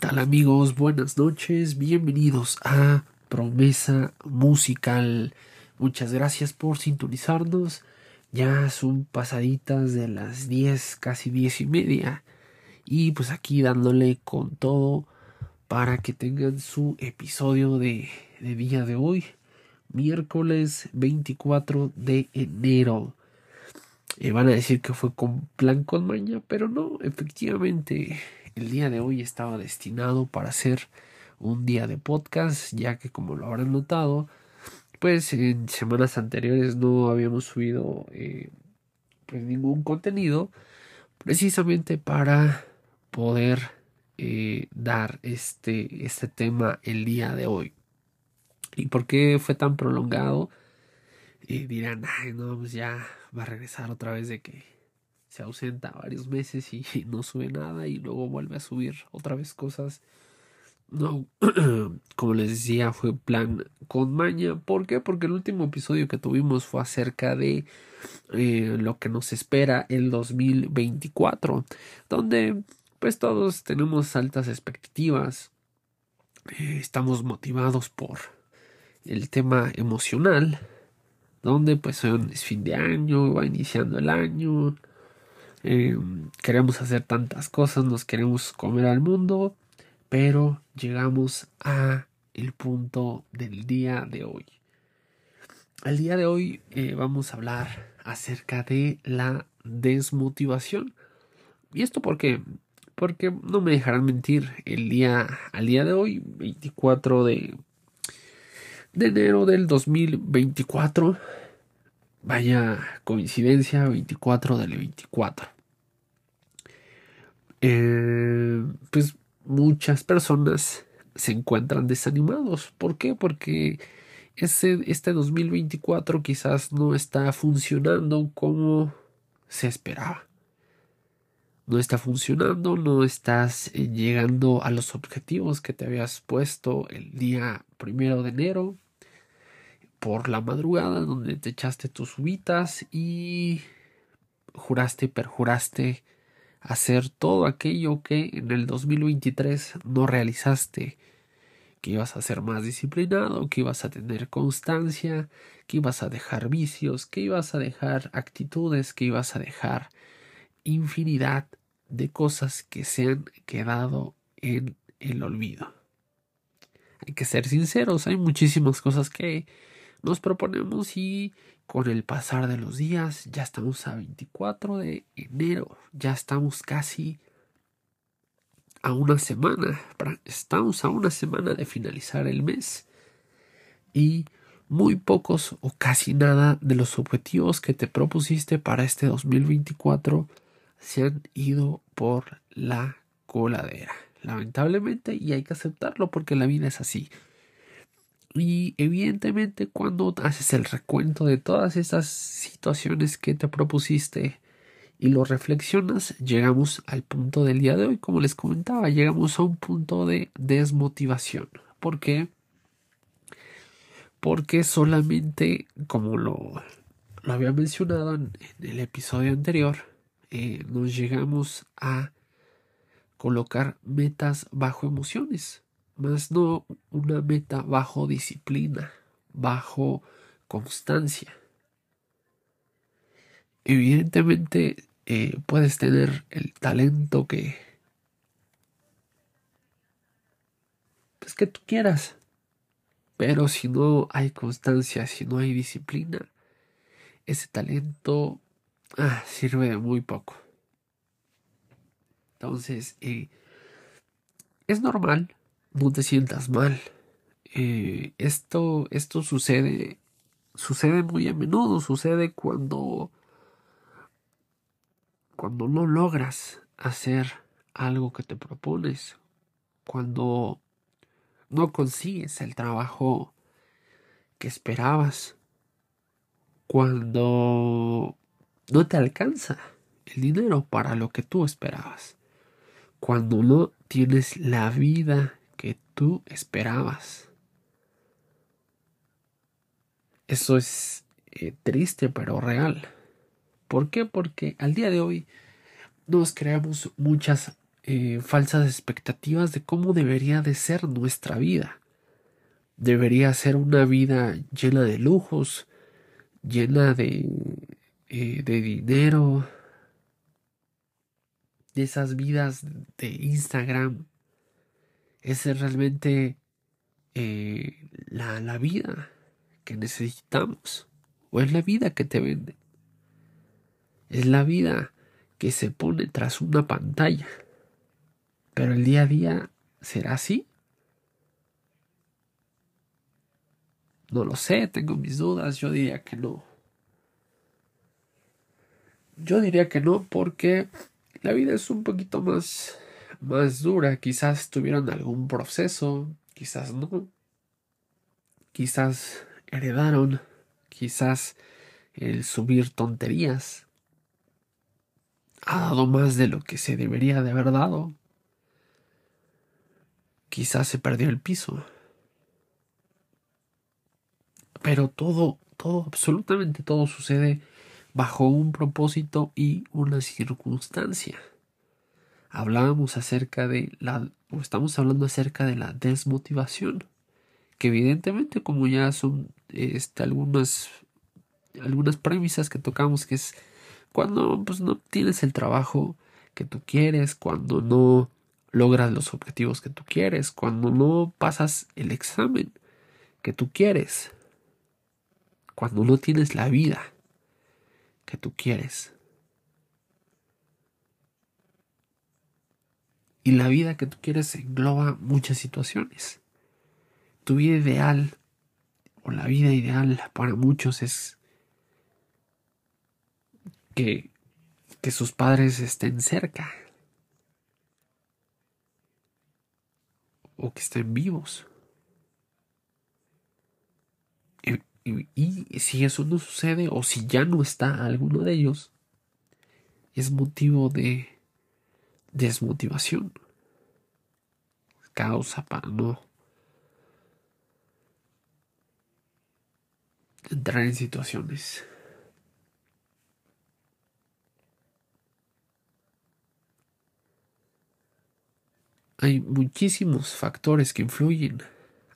¿Qué tal amigos? Buenas noches, bienvenidos a Promesa Musical. Muchas gracias por sintonizarnos. Ya son pasaditas de las 10, casi 10 y media. Y pues aquí dándole con todo para que tengan su episodio de, de día de hoy, miércoles 24 de enero. Eh, van a decir que fue con plan con maña, pero no, efectivamente el día de hoy estaba destinado para ser un día de podcast, ya que como lo habrán notado, pues en semanas anteriores no habíamos subido eh, pues ningún contenido, precisamente para poder eh, dar este, este tema el día de hoy. ¿Y por qué fue tan prolongado? Y dirán, ay, no, pues ya va a regresar otra vez de que se ausenta varios meses y, no sube nada y luego vuelve a subir otra vez cosas. No, como les decía, fue plan con maña. ¿Por qué? Porque el último episodio que tuvimos fue acerca de eh, lo que nos espera el 2024, donde pues todos tenemos altas expectativas, eh, estamos motivados por el tema emocional, donde pues es fin de año, va iniciando el año, eh, queremos hacer tantas cosas, nos queremos comer al mundo, pero llegamos a el punto del día de hoy. Al día de hoy eh, vamos a hablar acerca de la desmotivación. ¿Y esto por qué? Porque no me dejarán mentir, el día, al día de hoy, 24 de, de enero del 2024, Vaya coincidencia, 24 del 24. Eh, pues muchas personas se encuentran desanimados. ¿Por qué? Porque ese, este 2024 quizás no está funcionando como se esperaba. No está funcionando, no estás eh, llegando a los objetivos que te habías puesto el día primero de enero por la madrugada donde te echaste tus uvitas y juraste y perjuraste hacer todo aquello que en el 2023 no realizaste, que ibas a ser más disciplinado, que ibas a tener constancia, que ibas a dejar vicios, que ibas a dejar actitudes, que ibas a dejar infinidad de cosas que se han quedado en el olvido. Hay que ser sinceros, hay muchísimas cosas que nos proponemos y con el pasar de los días ya estamos a 24 de enero, ya estamos casi a una semana, estamos a una semana de finalizar el mes y muy pocos o casi nada de los objetivos que te propusiste para este 2024 se han ido por la coladera. Lamentablemente, y hay que aceptarlo porque la vida es así. Y evidentemente cuando haces el recuento de todas esas situaciones que te propusiste y lo reflexionas, llegamos al punto del día de hoy, como les comentaba, llegamos a un punto de desmotivación. ¿Por qué? Porque solamente, como lo, lo había mencionado en, el episodio anterior, eh, nos llegamos a colocar metas bajo emociones más no una meta bajo disciplina, bajo constancia. Evidentemente eh, puedes tener el talento que pues que tú quieras, pero si no hay constancia, si no hay disciplina, ese talento ah, sirve de muy poco. Entonces, eh, es normal no te sientas mal. Eh, esto, esto sucede, sucede muy a menudo, sucede cuando, cuando no logras hacer algo que te propones, cuando no consigues el trabajo que esperabas, cuando no te alcanza el dinero para lo que tú esperabas, cuando no tienes la vida tú esperabas. Eso es eh, triste pero real. ¿Por qué? Porque al día de hoy nos creamos muchas eh, falsas expectativas de cómo debería de ser nuestra vida. Debería ser una vida llena de lujos, llena de, eh, de dinero, de esas vidas de Instagram. Es realmente eh, la, la vida que necesitamos. O es la vida que te venden. Es la vida que se pone tras una pantalla. Pero el día a día será así. No lo sé, tengo mis dudas, yo diría que no. Yo diría que no porque la vida es un poquito más más dura, quizás tuvieron algún proceso, quizás no. Quizás heredaron, quizás el subir tonterías ha dado más de lo que se debería de haber dado. Quizás se perdió el piso. Pero todo, todo, absolutamente todo sucede bajo un propósito y una circunstancia. Hablábamos acerca de la, o estamos hablando acerca de la desmotivación, que evidentemente como ya son este, algunas, algunas premisas que tocamos, que es cuando pues, no tienes el trabajo que tú quieres, cuando no logras los objetivos que tú quieres, cuando no pasas el examen que tú quieres, cuando no tienes la vida que tú quieres. Y la vida que tú quieres engloba muchas situaciones. Tu vida ideal, o la vida ideal para muchos es que, que sus padres estén cerca. O que estén vivos. y, si eso no sucede, o si ya no está alguno de ellos, es motivo de desmotivación. Causa para no entrar en situaciones. Hay muchísimos factores que influyen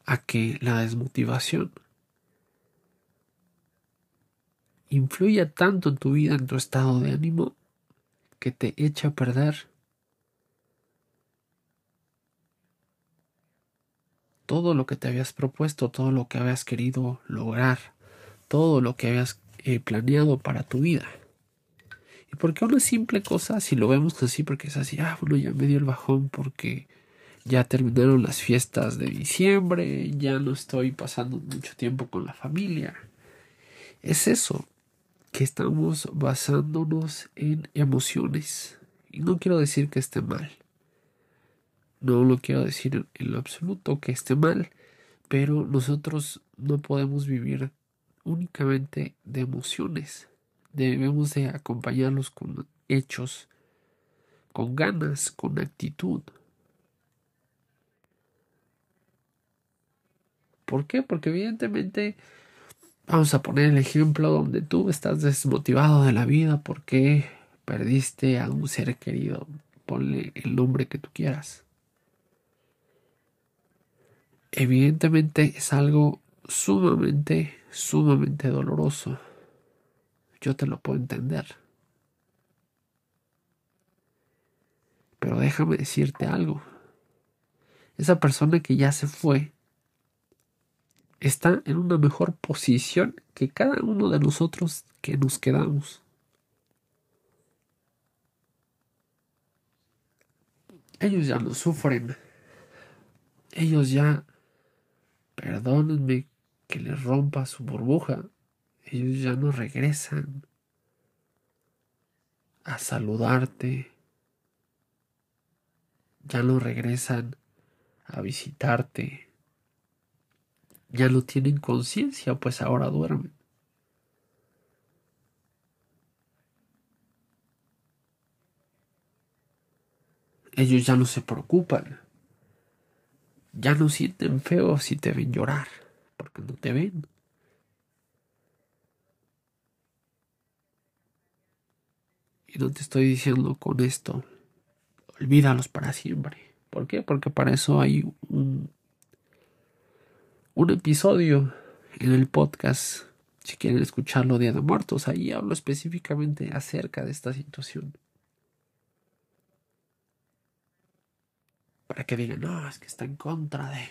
a que la desmotivación influya tanto en tu vida, en tu estado de ánimo, que te echa a perder todo lo que te habías propuesto, todo lo que habías querido lograr, todo lo que habías eh, planeado para tu vida. ¿Y por qué una simple cosa, si lo vemos así, porque es así, ah, bueno, ya me dio el bajón porque ya terminaron las fiestas de diciembre, ya no estoy pasando mucho tiempo con la familia. Es eso, que estamos basándonos en emociones. Y no quiero decir que esté mal. No lo quiero decir en lo absoluto que esté mal, pero nosotros no podemos vivir únicamente de emociones. Debemos de acompañarlos con hechos, con ganas, con actitud. ¿Por qué? Porque evidentemente vamos a poner el ejemplo donde tú estás desmotivado de la vida porque perdiste a un ser querido. Ponle el nombre que tú quieras evidentemente es algo sumamente, sumamente doloroso. Yo te lo puedo entender. Pero déjame decirte algo. Esa persona que ya se fue está en una mejor posición que cada uno de nosotros que nos quedamos. Ellos ya no sufren. Ellos ya Perdónenme que les rompa su burbuja. Ellos ya no regresan a saludarte. Ya no regresan a visitarte. Ya no tienen conciencia, pues ahora duermen. Ellos ya no se preocupan ya no sienten feo si te ven llorar, porque no te ven. Y no te estoy diciendo con esto olvídalos para siempre. ¿Por qué? Porque para eso hay un, un episodio en el podcast. Si quieren escucharlo Día de Muertos, ahí hablo específicamente acerca de esta situación. Para que digan, no, es que está en contra de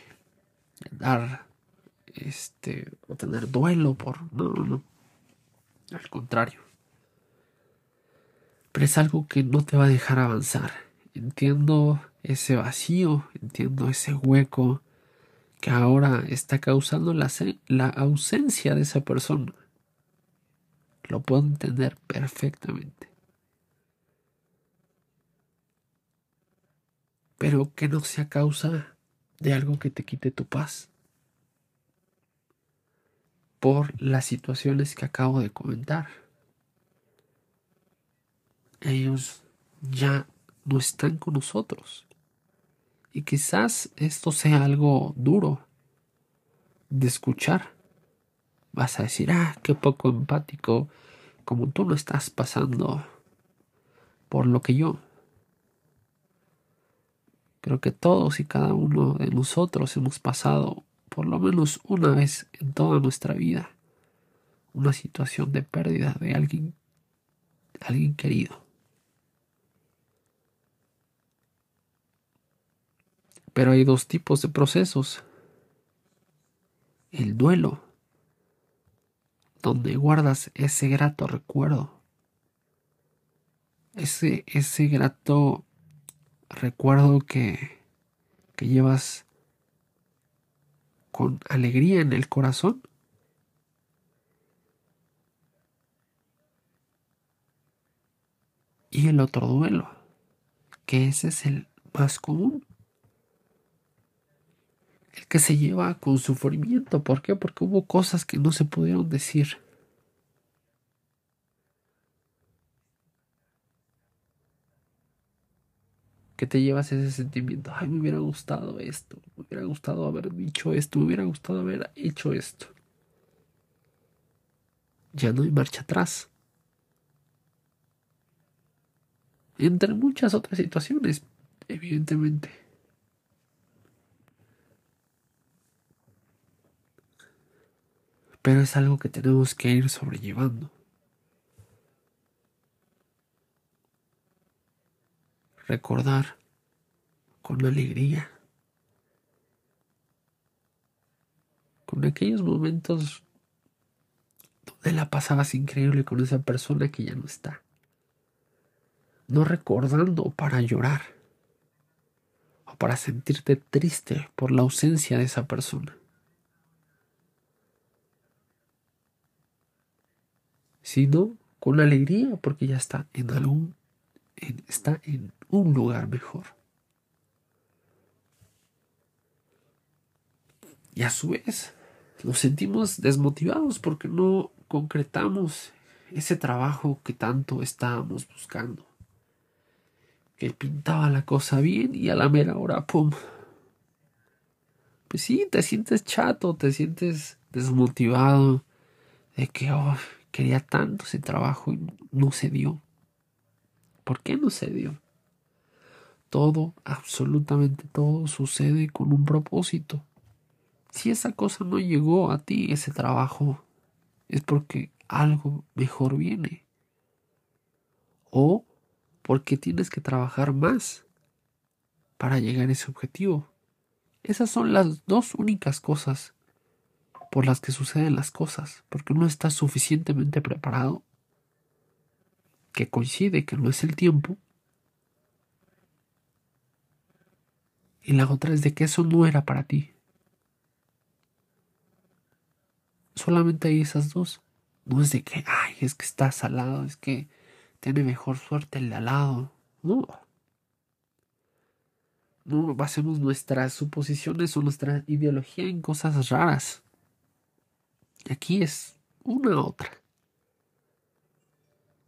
dar este o tener duelo por no, no, no. Al contrario. Pero es algo que no te va a dejar avanzar. Entiendo ese vacío, entiendo ese hueco que ahora está causando la, la ausencia de esa persona. Lo puedo entender perfectamente. Pero que no sea causa de algo que te quite tu paz. Por las situaciones que acabo de comentar. Ellos ya no están con nosotros. Y quizás esto sea algo duro de escuchar. Vas a decir, ah, qué poco empático, como tú no estás pasando por lo que yo. Creo que todos y cada uno de nosotros hemos pasado por lo menos una vez en toda nuestra vida una situación de pérdida de alguien, alguien querido. Pero hay dos tipos de procesos. El duelo, donde guardas ese grato recuerdo. Ese, ese grato recuerdo que, que llevas con alegría en el corazón. Y el otro duelo, que ese es el más común el que se lleva con sufrimiento. ¿Por qué? Porque hubo cosas que no se pudieron decir. Que te llevas ese sentimiento. Ay, me hubiera gustado esto. Me hubiera gustado haber dicho esto. Me hubiera gustado haber hecho esto. Ya no hay marcha atrás. Entre muchas otras situaciones, evidentemente. pero es algo que tenemos que ir sobrellevando. Recordar con alegría, con aquellos momentos donde la pasabas increíble con esa persona que ya no está. No recordando para llorar o para sentirte triste por la ausencia de esa persona. sino con alegría porque ya está en algún está en un lugar mejor. Y a su vez nos sentimos desmotivados porque no concretamos ese trabajo que tanto estábamos buscando. Que pintaba la cosa bien y a la mera hora, ¡pum! Pues sí, te sientes chato, te sientes desmotivado de que, oh, Quería tanto ese trabajo y no se dio. ¿Por qué no se dio? Todo, absolutamente todo sucede con un propósito. Si esa cosa no llegó a ti, ese trabajo, es porque algo mejor viene. O porque tienes que trabajar más para llegar a ese objetivo. Esas son las dos únicas cosas por las que suceden las cosas, porque uno está suficientemente preparado, que coincide que no es el tiempo, y la otra es de que eso no era para ti. Solamente hay esas dos. No es de que, ay, es que estás al lado, es que tiene mejor suerte el de al lado. No. No basemos nuestras suposiciones o nuestra ideología en cosas raras. Aquí es una otra.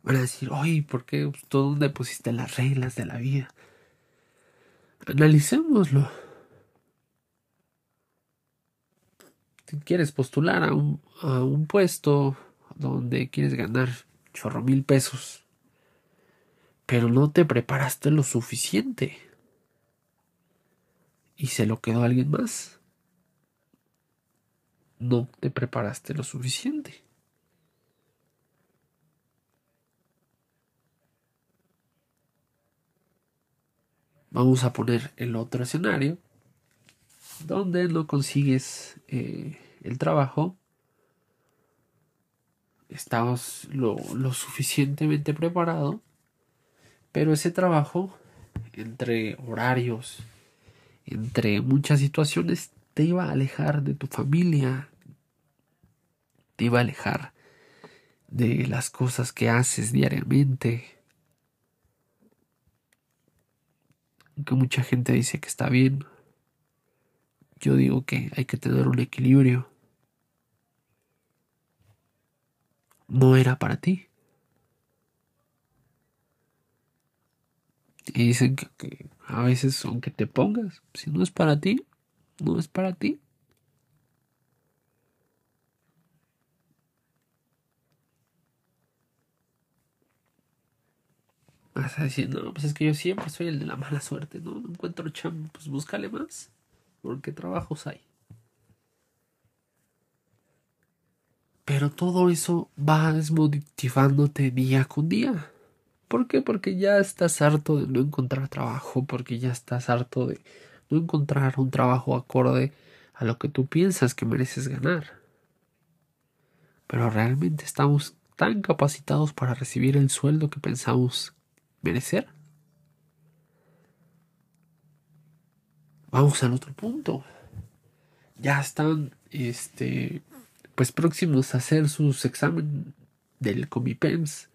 Van a decir, oye, ¿por qué tú dónde pusiste las reglas de la vida? Analicémoslo. Si quieres postular a un, a un puesto donde quieres ganar chorro mil pesos, pero no te preparaste lo suficiente. Y se lo quedó alguien más. No te preparaste lo suficiente. Vamos a poner el otro escenario donde no consigues eh, el trabajo. Estabas lo, lo suficientemente preparado pero ese trabajo, entre horarios, entre muchas situaciones, te iba a alejar de tu familia, te iba a alejar de las cosas que haces diariamente. Que mucha gente dice que está bien. Yo digo que hay que tener un equilibrio. No era para ti. Y dicen que, a veces aunque te pongas, si no es para ti, no es para ti. Vas no, pues es que yo siempre soy el de la mala suerte, ¿no? No encuentro chamba, pues búscale más, porque trabajos hay. Pero todo eso va desmotivándote día con día. ¿Por qué? Porque ya estás harto de no encontrar trabajo, porque ya estás harto de no encontrar un trabajo acorde a lo que tú piensas que mereces ganar. Pero realmente estamos tan capacitados para recibir el sueldo que pensamos merecer. Vamos al otro punto. Ya están este pues próximos a hacer sus examen del Comipems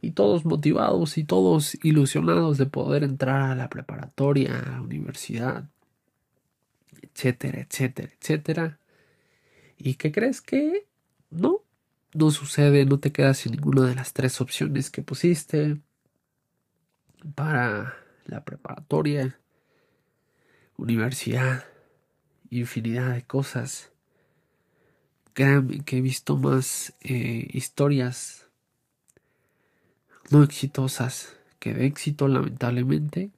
y todos motivados y todos ilusionados de poder entrar a la preparatoria, a la universidad, etcétera, etcétera, etcétera. ¿Y qué crees que no? No sucede, no te quedas sin ninguna de las tres opciones que pusiste para la preparatoria, universidad, infinidad de cosas. Créanme que he visto más eh, historias no exitosas que de éxito, lamentablemente.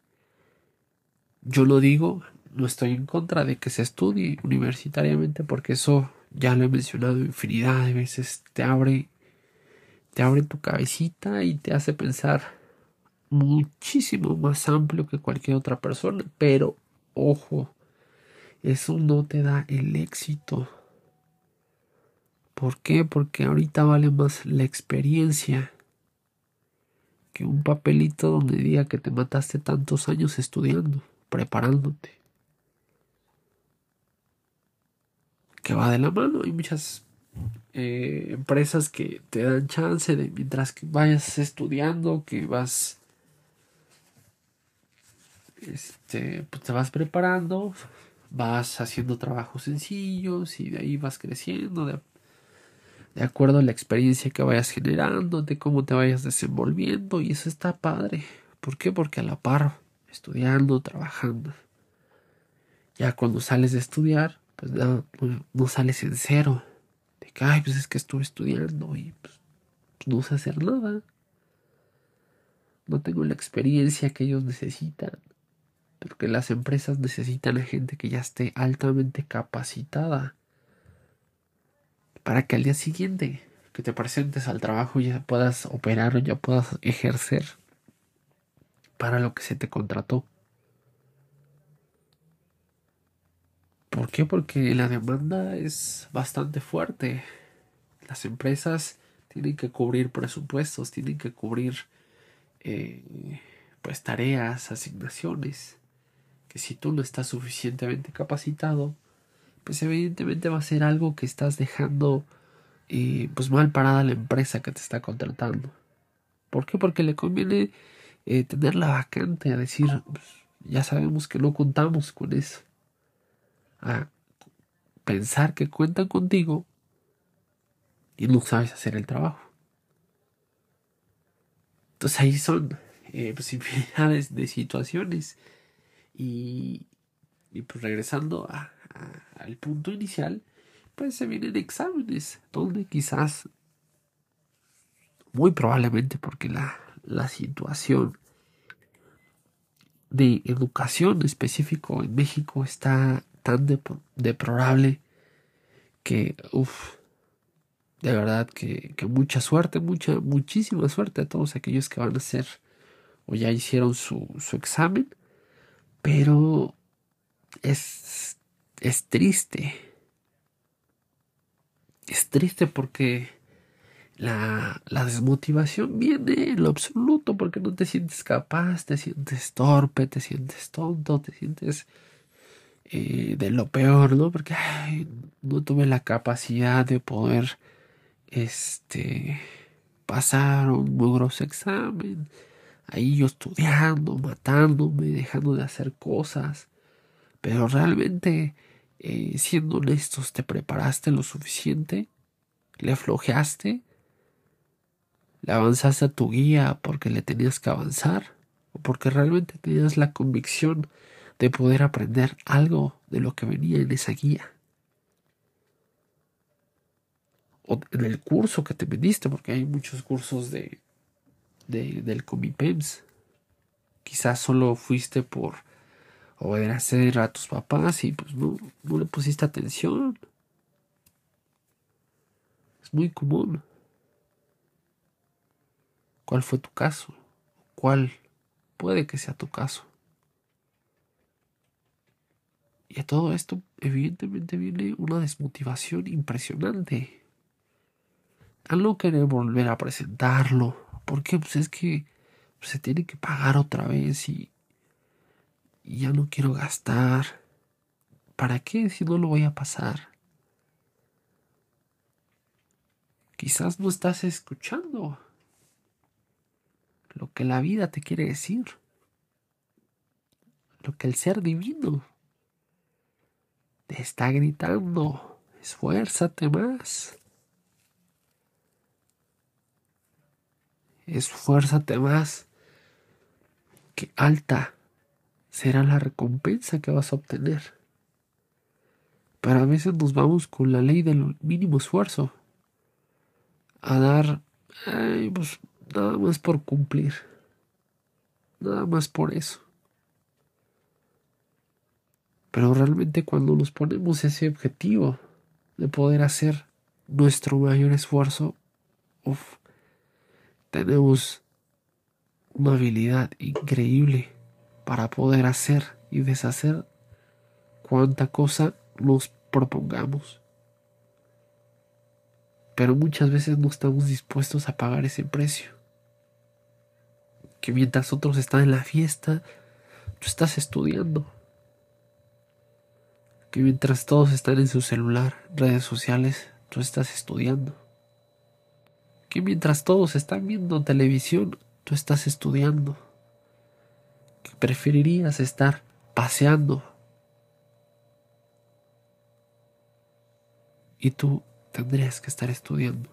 Yo lo digo, no estoy en contra de que se estudie universitariamente porque eso ya lo he mencionado infinidad de veces, te abre te abre tu cabecita y te hace pensar muchísimo más amplio que cualquier otra persona, pero ojo, eso no te da el éxito. ¿Por qué? Porque ahorita vale más la experiencia que un papelito donde diga que te mataste tantos años estudiando, preparándote. Que va de la mano. Hay muchas eh, empresas que te dan chance de mientras que vayas estudiando, que vas, este, pues te vas preparando, vas haciendo trabajos sencillos y de ahí vas creciendo, de de acuerdo a la experiencia que vayas generando, de cómo te vayas desenvolviendo y eso está padre. ¿Por qué? Porque a la par, estudiando, trabajando. Ya cuando sales de estudiar, pues no, no sales en cero. De que, ay, pues es que estuve estudiando y pues, no sé hacer nada. No tengo la experiencia que ellos necesitan. Porque las empresas necesitan a gente que ya esté altamente capacitada para que al día siguiente que te presentes al trabajo ya puedas operar o ya puedas ejercer para lo que se te contrató. ¿Por qué? Porque la demanda es bastante fuerte. Las empresas tienen que cubrir presupuestos, tienen que cubrir eh, pues tareas, asignaciones, que si tú no estás suficientemente capacitado, pues evidentemente va a ser algo que estás dejando eh, pues mal parada la empresa que te está contratando. ¿Por qué? Porque le conviene eh, tener la vacante a decir, pues, ya sabemos que no contamos con eso. A pensar que cuentan contigo y no sabes hacer el trabajo. Entonces ahí son eh, pues infinidades de situaciones. Y, y pues regresando al punto inicial, pues se vienen exámenes, donde quizás, muy probablemente porque la, la situación de educación específico en México está tan deplorable que, uff, de verdad que, que, mucha suerte, mucha, muchísima suerte a todos aquellos que van a hacer o ya hicieron su, su examen, pero es, es triste. Es triste porque la, la, desmotivación viene en lo absoluto porque no te sientes capaz, te sientes torpe, te sientes tonto, te sientes eh, de lo peor, ¿no? Porque no tuve la capacidad de poder este pasar un muy grosso examen. Ahí yo estudiando, matándome, dejando de hacer cosas. Pero realmente, eh, siendo honestos, ¿te preparaste lo suficiente? ¿Le aflojeaste? ¿Le avanzaste a tu guía porque le tenías que avanzar? ¿O porque realmente tenías la convicción de poder aprender algo de lo que venía en esa guía. O en el curso que te vendiste, porque hay muchos cursos de, de del Comipems. Quizás solo fuiste por obedecer a tus papás y pues no, no le pusiste atención. Es muy común. ¿Cuál fue tu caso? ¿Cuál puede que sea tu caso? Y a todo esto, evidentemente, viene una desmotivación impresionante. Al no querer volver a presentarlo, porque pues es que se tiene que pagar otra vez y, y ya no quiero gastar. ¿Para qué si no lo voy a pasar? Quizás no estás escuchando lo que la vida te quiere decir, lo que el ser divino te está gritando, esfuérzate más. Esfuérzate más. Que alta será la recompensa que vas a obtener. Pero a veces nos vamos con la ley del mínimo esfuerzo. A dar, pues nada más por cumplir. Nada más por eso. Pero realmente cuando nos ponemos ese objetivo de poder hacer nuestro mayor esfuerzo, tenemos una habilidad increíble para poder hacer y deshacer cuanta cosa nos propongamos. Pero muchas veces no estamos dispuestos a pagar ese precio. Que mientras otros están en la fiesta, tú estás estudiando que mientras todos están en su celular, redes sociales, tú estás estudiando. Que mientras todos están viendo televisión, tú estás estudiando. Que preferirías estar paseando. Y tú tendrías que estar estudiando.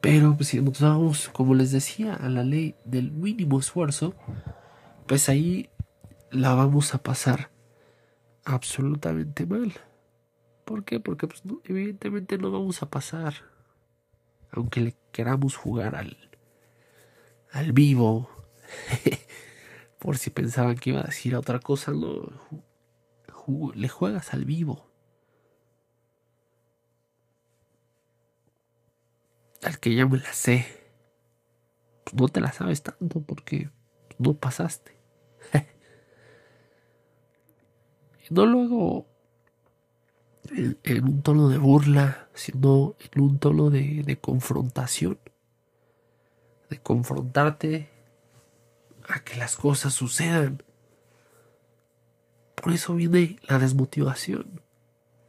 Pero si nos vamos, como les decía, a la ley del mínimo esfuerzo, pues ahí la vamos a pasar absolutamente mal. ¿Por qué? Porque pues, evidentemente no vamos a pasar. Aunque le queramos jugar al, al vivo. Por si pensaban que iba a decir otra cosa, no. le juegas al vivo. Al que ya me la sé. Pues no te la sabes tanto porque no pasaste. no lo hago en, un tono de burla, sino en un tono de, de confrontación. De confrontarte a que las cosas sucedan. Por eso viene la desmotivación.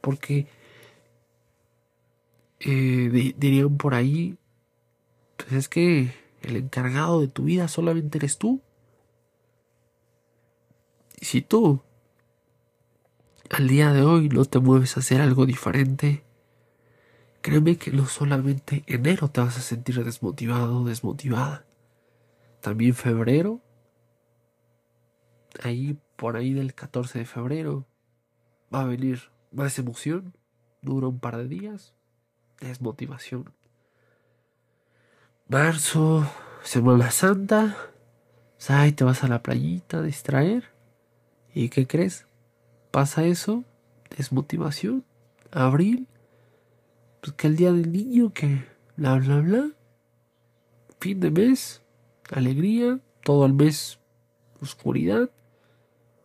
Porque eh, dirían por ahí, pues es que el encargado de tu vida solamente eres tú. Y si tú al día de hoy no te mueves a hacer algo diferente, créeme que no solamente enero te vas a sentir desmotivado desmotivada. También febrero, ahí por ahí del 14 de febrero, va a venir más emoción, dura un par de días, desmotivación. marzo, Semana Santa, ahí te vas a la playita a distraer. ¿Y qué crees? Pasa eso, desmotivación, abril, pues que el día del niño, que bla, bla, bla, fin de mes, alegría, todo el mes, oscuridad,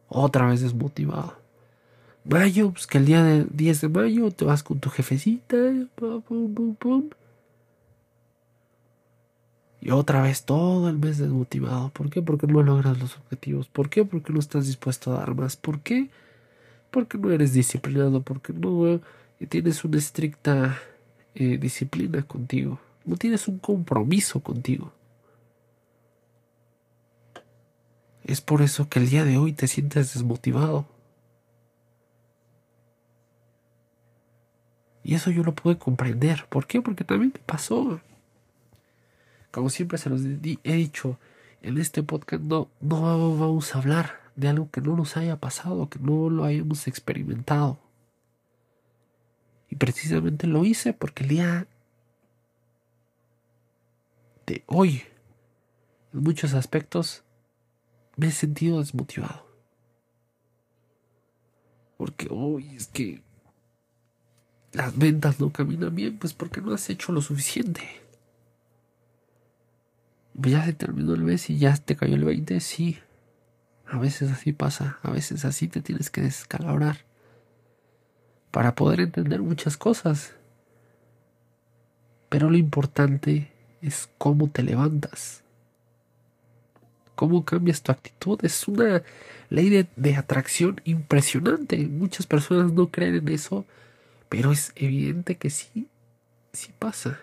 otra vez desmotivado. Mayo, pues que el día del 10 de mayo te vas con tu jefecita, pum, pum, pum. Y otra vez todo el mes desmotivado. ¿Por qué? Porque no logras los objetivos. ¿Por qué? Porque no estás dispuesto a dar más. ¿Por qué? Porque no eres disciplinado. Porque no tienes una estricta eh, disciplina contigo. No tienes un compromiso contigo. Es por eso que el día de hoy te sientes desmotivado. Y eso yo lo pude comprender. ¿Por qué? Porque también me pasó. Como siempre se los he dicho, en este podcast no, no vamos a hablar de algo que no nos haya pasado, que no lo hayamos experimentado. Y precisamente lo hice porque el día de hoy, en muchos aspectos, me he sentido desmotivado. Porque hoy es que las ventas no caminan bien, pues porque no has hecho lo suficiente. Pues ya se terminó el mes y ya te cayó el 20, sí. A veces así pasa, a veces así te tienes que descalabrar para poder entender muchas cosas. Pero lo importante es cómo te levantas, cómo cambias tu actitud. Es una ley de, de atracción impresionante. Muchas personas no creen en eso pero es evidente que sí, sí pasa.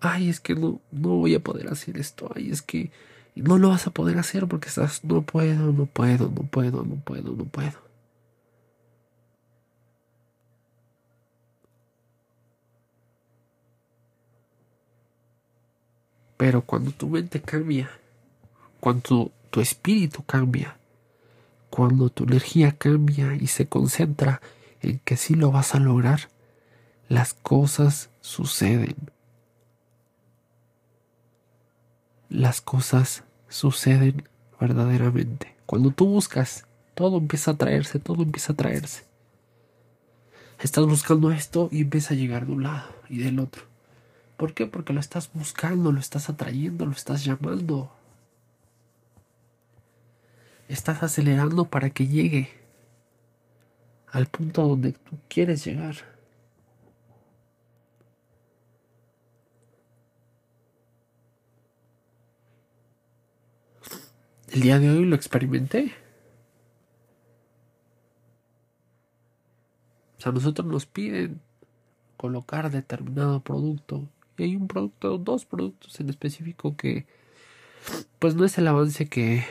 Ay, es que no, no voy a poder hacer esto. Ay, es que no lo vas a poder hacer porque estás, no puedo, no puedo, no puedo, no puedo, no puedo. Pero cuando tu mente cambia, cuando tu espíritu cambia, cuando tu energía cambia y se concentra en que si lo vas a lograr, las cosas suceden. Las cosas suceden verdaderamente. Cuando tú buscas, todo empieza a traerse, todo empieza a traerse. Estás buscando esto y empieza a llegar de un lado y del otro. ¿Por qué? Porque lo estás buscando, lo estás atrayendo, lo estás llamando. Estás acelerando para que llegue al punto donde tú quieres llegar. El día de hoy lo experimenté. O sea, nosotros nos piden colocar determinado producto. Y hay un producto, dos productos en específico que pues no es el avance que,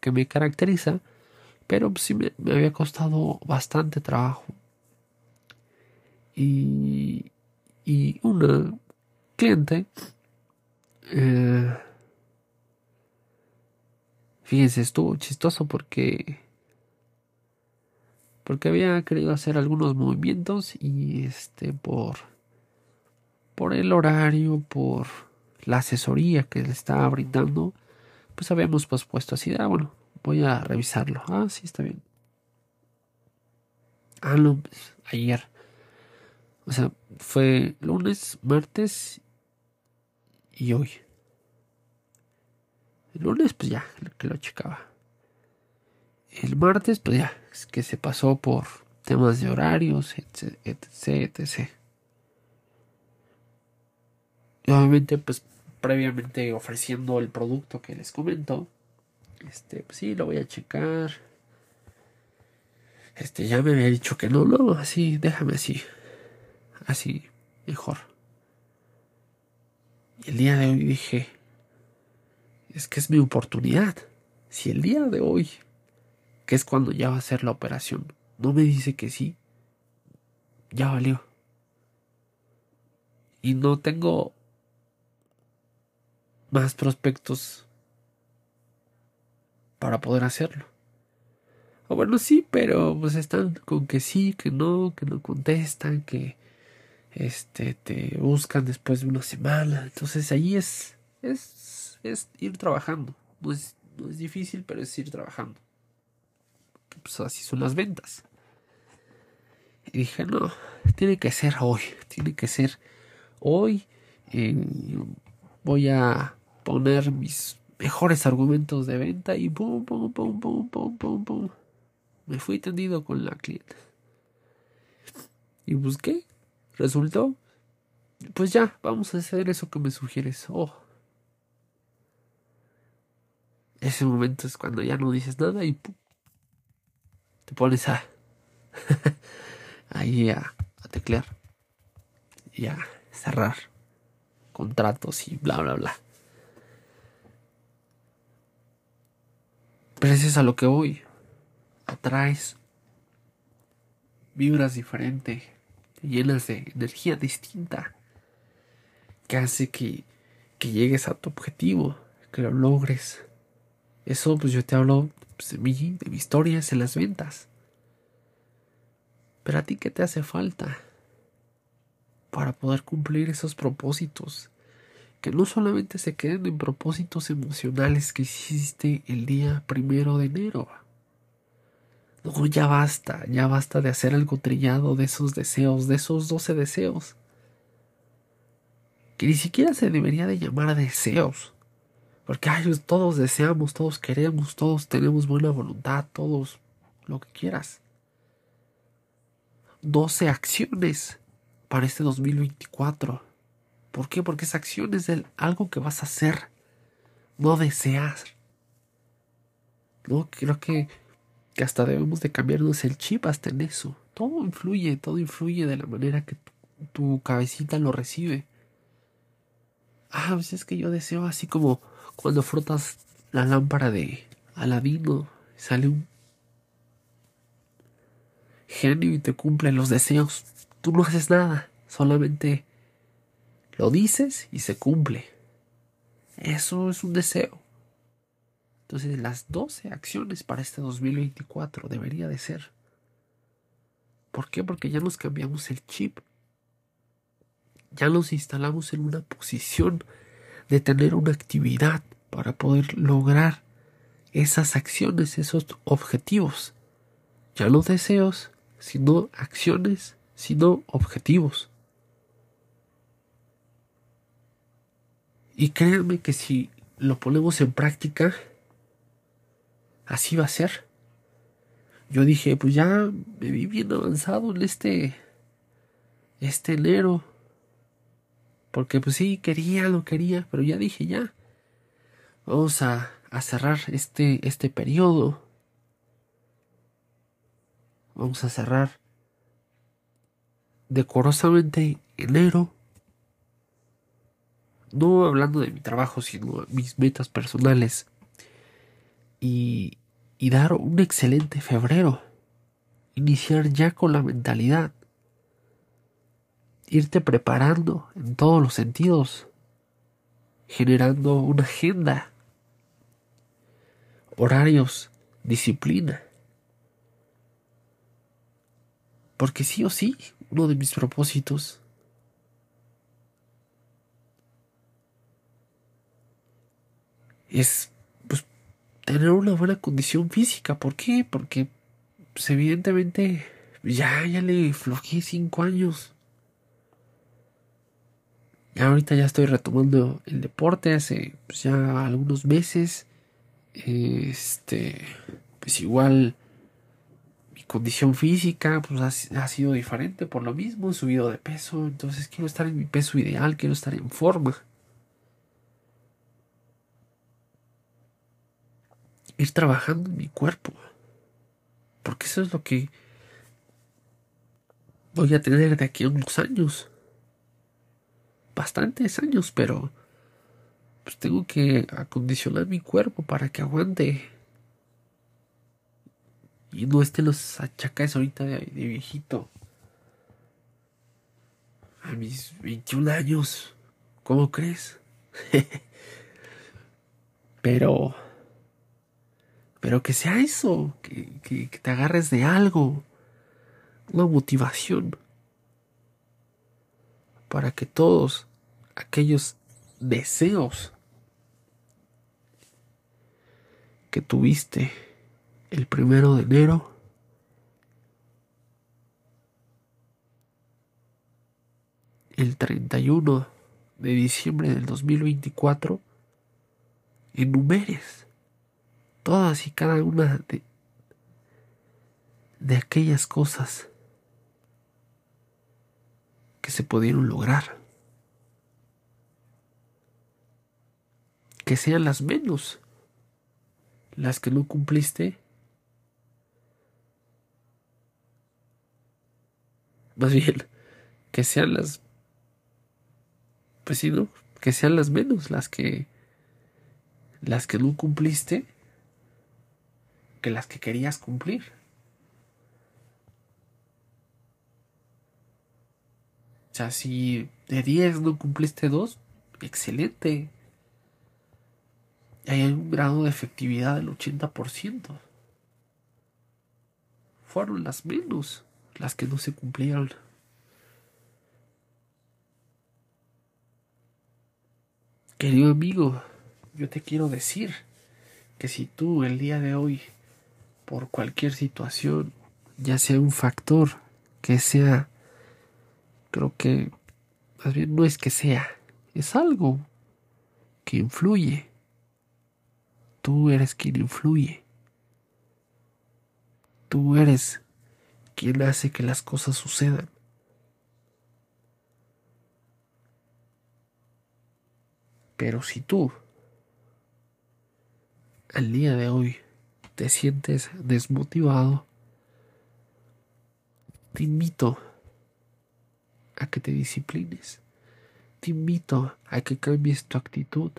que me caracteriza, pero sí me, había costado bastante trabajo. Y, y una cliente, eh, fíjense, estuvo chistoso porque porque había querido hacer algunos movimientos y este por por el horario, por la asesoría que le estaba brindando, pues habíamos pospuesto así, ah, bueno, Voy a revisarlo. Ah, sí, está bien. Ah, no, pues, ayer. O sea, fue lunes, martes y hoy. El lunes, pues ya, que lo checaba. El martes, pues ya, es que se pasó por temas de horarios, etc, etc, etc. Obviamente, pues previamente ofreciendo el producto que les comento, este, pues sí, lo voy a checar. Este, ya me había dicho que no, no, así, déjame así. Así, mejor. El día de hoy dije, es que es mi oportunidad. Si el día de hoy, que es cuando ya va a ser la operación, no me dice que sí, ya valió. Y no tengo más prospectos para poder hacerlo. O bueno, sí, pero pues están con que sí, que no, que no contestan, que, este, te buscan después de una semana. Entonces ahí es, es, es ir trabajando. No es, no es difícil, pero es ir trabajando. Pues así son las ventas. Y dije, no, tiene que ser hoy, tiene que ser hoy. voy a poner mis mejores argumentos de venta y pum, pum, pum, pum, pum, pum, pum. Me fui tendido con la clienta. Y busqué. Resultó. Pues ya, vamos a hacer eso que me sugieres. Oh. Ese momento es cuando ya no dices nada y te pones a. ahí a, a teclear. Y a cerrar contratos y bla, bla, bla. Pero es a lo que voy. Atraes vibras diferentes, llenas de energía distinta, que hace que, que llegues a tu objetivo, que lo logres. Eso, pues yo te hablo pues, de mí, de mi historia, en las ventas. Pero a ti, ¿qué te hace falta para poder cumplir esos propósitos? Que no solamente se queden en propósitos emocionales que hiciste el día primero de enero no, ya basta, ya basta de hacer algo trillado de esos deseos, de esos doce deseos. Que ni siquiera se debería de llamar deseos. Porque ay, todos deseamos, todos queremos, todos tenemos buena voluntad, todos lo que quieras. Doce acciones para este 2024. ¿Por qué? Porque esa acción es algo que vas a hacer, no desear. No, creo que que hasta debemos de cambiarnos el chip hasta en eso. Todo influye, todo influye de la manera que tu, cabecita lo recibe. Ah, pues es que yo deseo así como cuando frotas la lámpara de Aladino, sale un genio y te cumple los deseos. Tú no haces nada, solamente lo dices y se cumple. Eso es un deseo. Entonces, las 12 acciones para este 2024 debería de ser. ¿Por qué? Porque ya nos cambiamos el chip. Ya nos instalamos en una posición de tener una actividad para poder lograr esas acciones, esos objetivos. Ya no deseos, sino acciones, sino objetivos. Y créanme que si lo ponemos en práctica, así va a ser. Yo dije, pues ya me vi bien avanzado en este, este enero. Porque pues sí, quería, lo quería, pero ya dije, ya. Vamos a, cerrar este, este periodo. Vamos a cerrar decorosamente enero. No hablando de mi trabajo, sino mis metas personales y dar un excelente febrero. Iniciar ya con la mentalidad. Irte preparando en todos los sentidos. Generando una agenda. Horarios. Disciplina. Porque sí o sí, uno de mis propósitos es tener una buena condición física. ¿Por qué? Porque pues, evidentemente ya, ya le flojé cinco años. Ahorita ya estoy retomando el deporte hace pues, ya algunos meses. Este, pues igual mi condición física pues ha, ha, sido diferente por lo mismo, he subido de peso, entonces quiero estar en mi peso ideal, quiero estar en forma. ir trabajando en mi cuerpo. Porque eso es lo que voy a tener de aquí a unos años. Bastantes años, pero pues tengo que acondicionar mi cuerpo para que aguante. Y no esté los achaques ahorita de, viejito. A mis 21 años. ¿Cómo crees? pero pero que sea eso, que, que, te agarres de algo, una motivación. Para que todos aquellos deseos que tuviste el primero de enero el 31 de diciembre del 2024 enumeres todas y cada una de, de aquellas cosas que se pudieron lograr. Que sean las menos, las que no cumpliste. Más bien, que sean las... Pues sí, ¿no? Que sean las menos, las que... Las que no cumpliste, que las que querías cumplir. O sea, si de 10 no cumpliste 2, excelente. Hay un grado de efectividad del 80%. Fueron las menos las que no se cumplieron. Querido amigo, yo te quiero decir que si tú el día de hoy, por cualquier situación, ya sea un factor que sea creo que más bien no es que sea, es algo que influye. Tú eres quien influye. Tú eres quien hace que las cosas sucedan. Pero si tú al día de hoy te sientes desmotivado, te invito a que te disciplines. Te invito a que cambies tu actitud.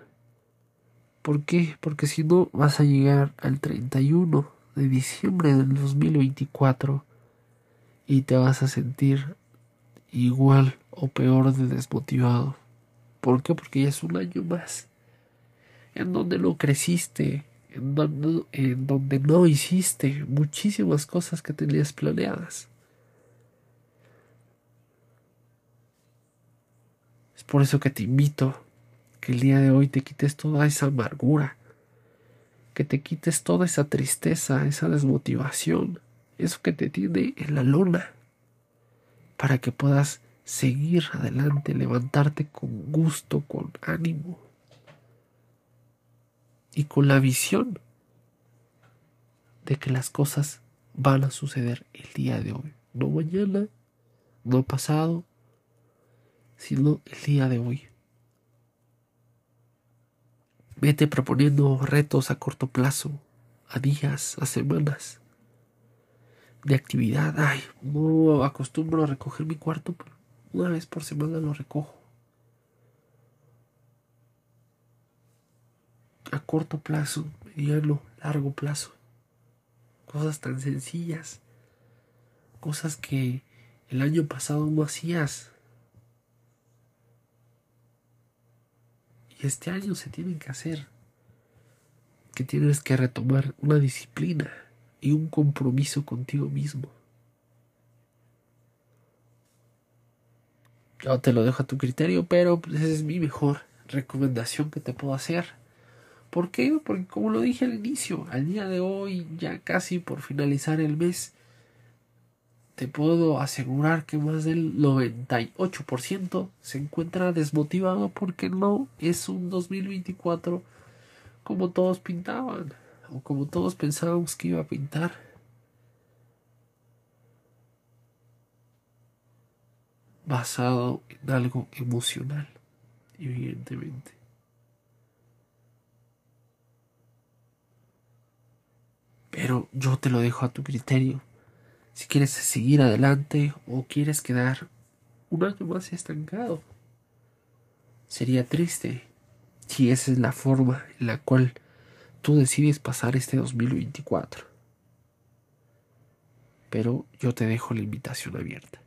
¿Por qué? Porque si no vas a llegar al 31 de diciembre del 2024 y te vas a sentir igual o peor de desmotivado. ¿Por qué? Porque ya es un año más en donde no creciste, en donde, en donde no hiciste muchísimas cosas que tenías planeadas. Por eso que te invito que el día de hoy te quites toda esa amargura, que te quites toda esa tristeza, esa desmotivación, eso que te tiene en la lona, para que puedas seguir adelante, levantarte con gusto, con ánimo y con la visión de que las cosas van a suceder el día de hoy, no mañana, no pasado, sino el día de hoy. Vete proponiendo retos a corto plazo, a días, a semanas de actividad. Ay, no acostumbro a recoger mi cuarto, pero una vez por semana lo recojo. A corto plazo, mediano, largo plazo. Cosas tan sencillas. Cosas que el año pasado no hacías. Este año se tienen que hacer. Que tienes que retomar una disciplina y un compromiso contigo mismo. Yo te lo dejo a tu criterio, pero pues, esa es mi mejor recomendación que te puedo hacer. ¿Por qué? Porque como lo dije al inicio, al día de hoy, ya casi por finalizar el mes, te puedo asegurar que más del 98% se encuentra desmotivado porque no es un 2024 como todos pintaban o como todos pensábamos que iba a pintar. Basado en algo emocional, evidentemente. Pero yo te lo dejo a tu criterio si quieres seguir adelante o quieres quedar un año más estancado. Sería triste si esa es la forma en la cual tú decides pasar este 2024. Pero yo te dejo la invitación abierta.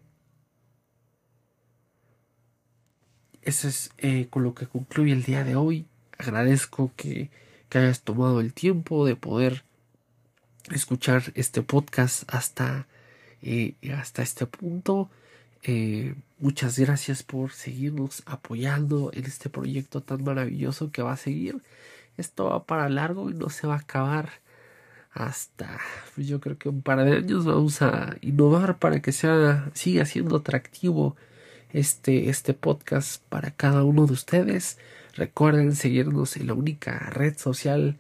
Eso es eh, con lo que concluye el día de hoy. Agradezco que, que hayas tomado el tiempo de poder escuchar este podcast hasta hasta este punto. Eh, muchas gracias por seguirnos apoyando en este proyecto tan maravilloso que va a seguir. Esto va para largo y no se va a acabar hasta pues yo creo que un par de años vamos a innovar para que sea siga siendo atractivo este este podcast para cada uno de ustedes recuerden seguirnos en la única red social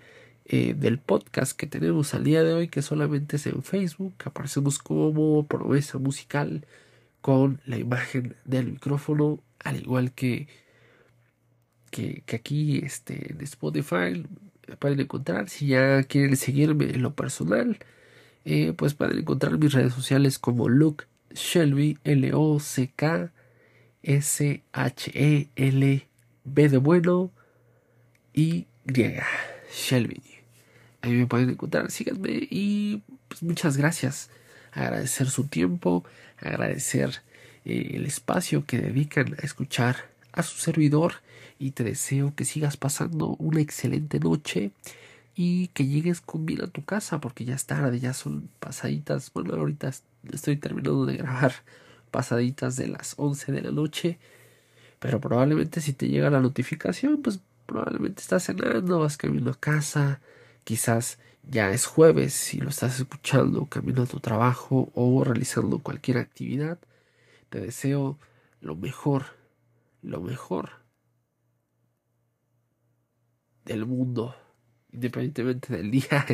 eh, del podcast que tenemos al día de hoy que solamente es en Facebook aparecemos como promesa musical con la imagen del micrófono al igual que que, aquí este en Spotify pueden encontrar. Si ya quieren seguirme en lo personal, eh, pues pueden encontrar mis redes sociales como Luke Shelby, L-O-C-K, S-H-E-L, B de bueno, y griega, Shelby. Ahí me pueden encontrar, síganme y pues muchas gracias. Agradecer su tiempo, agradecer eh, el espacio que dedican a escuchar a su servidor y te deseo que sigas pasando una excelente noche y que llegues con bien a tu casa porque ya es tarde, ya son pasaditas, bueno, ahorita estoy terminando de grabar pasaditas de las 11 de la noche, pero probablemente si te llega la notificación, pues probablemente estás cenando, vas camino a casa, quizás ya es jueves si lo estás escuchando camino a tu trabajo o realizando cualquier actividad. Te deseo lo mejor, lo mejor del mundo, independientemente del día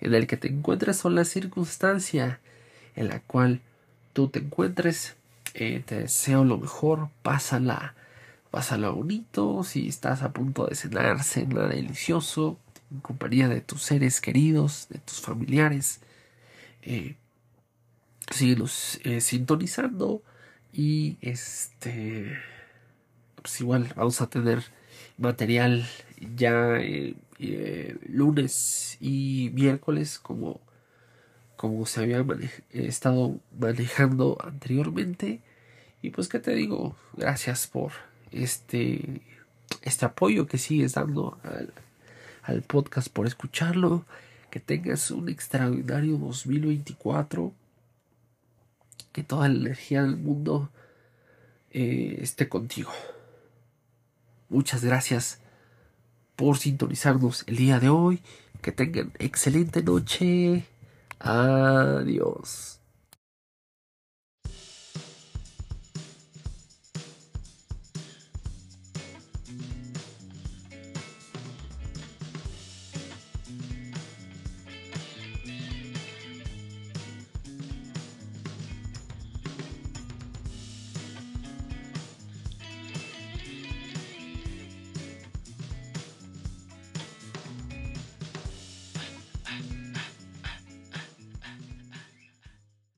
en el que te encuentres o la circunstancia en la cual tú te encuentres. Eh, te deseo lo mejor, pásala, pásala bonito, si estás a punto de cenar, cena delicioso, en compañía de tus seres queridos, de tus familiares. Eh, síguenos eh, sintonizando y este pues igual vamos a tener material ya eh, eh, lunes y miércoles como, como se había estado manejando anteriormente. Y pues que te digo, gracias por este, este apoyo que sigues dando al, al podcast, por escucharlo. Que tengas un extraordinario 2024. Que toda la energía del mundo eh, esté contigo. Muchas gracias por sintonizarnos el día de hoy. Que tengan excelente noche. Adiós.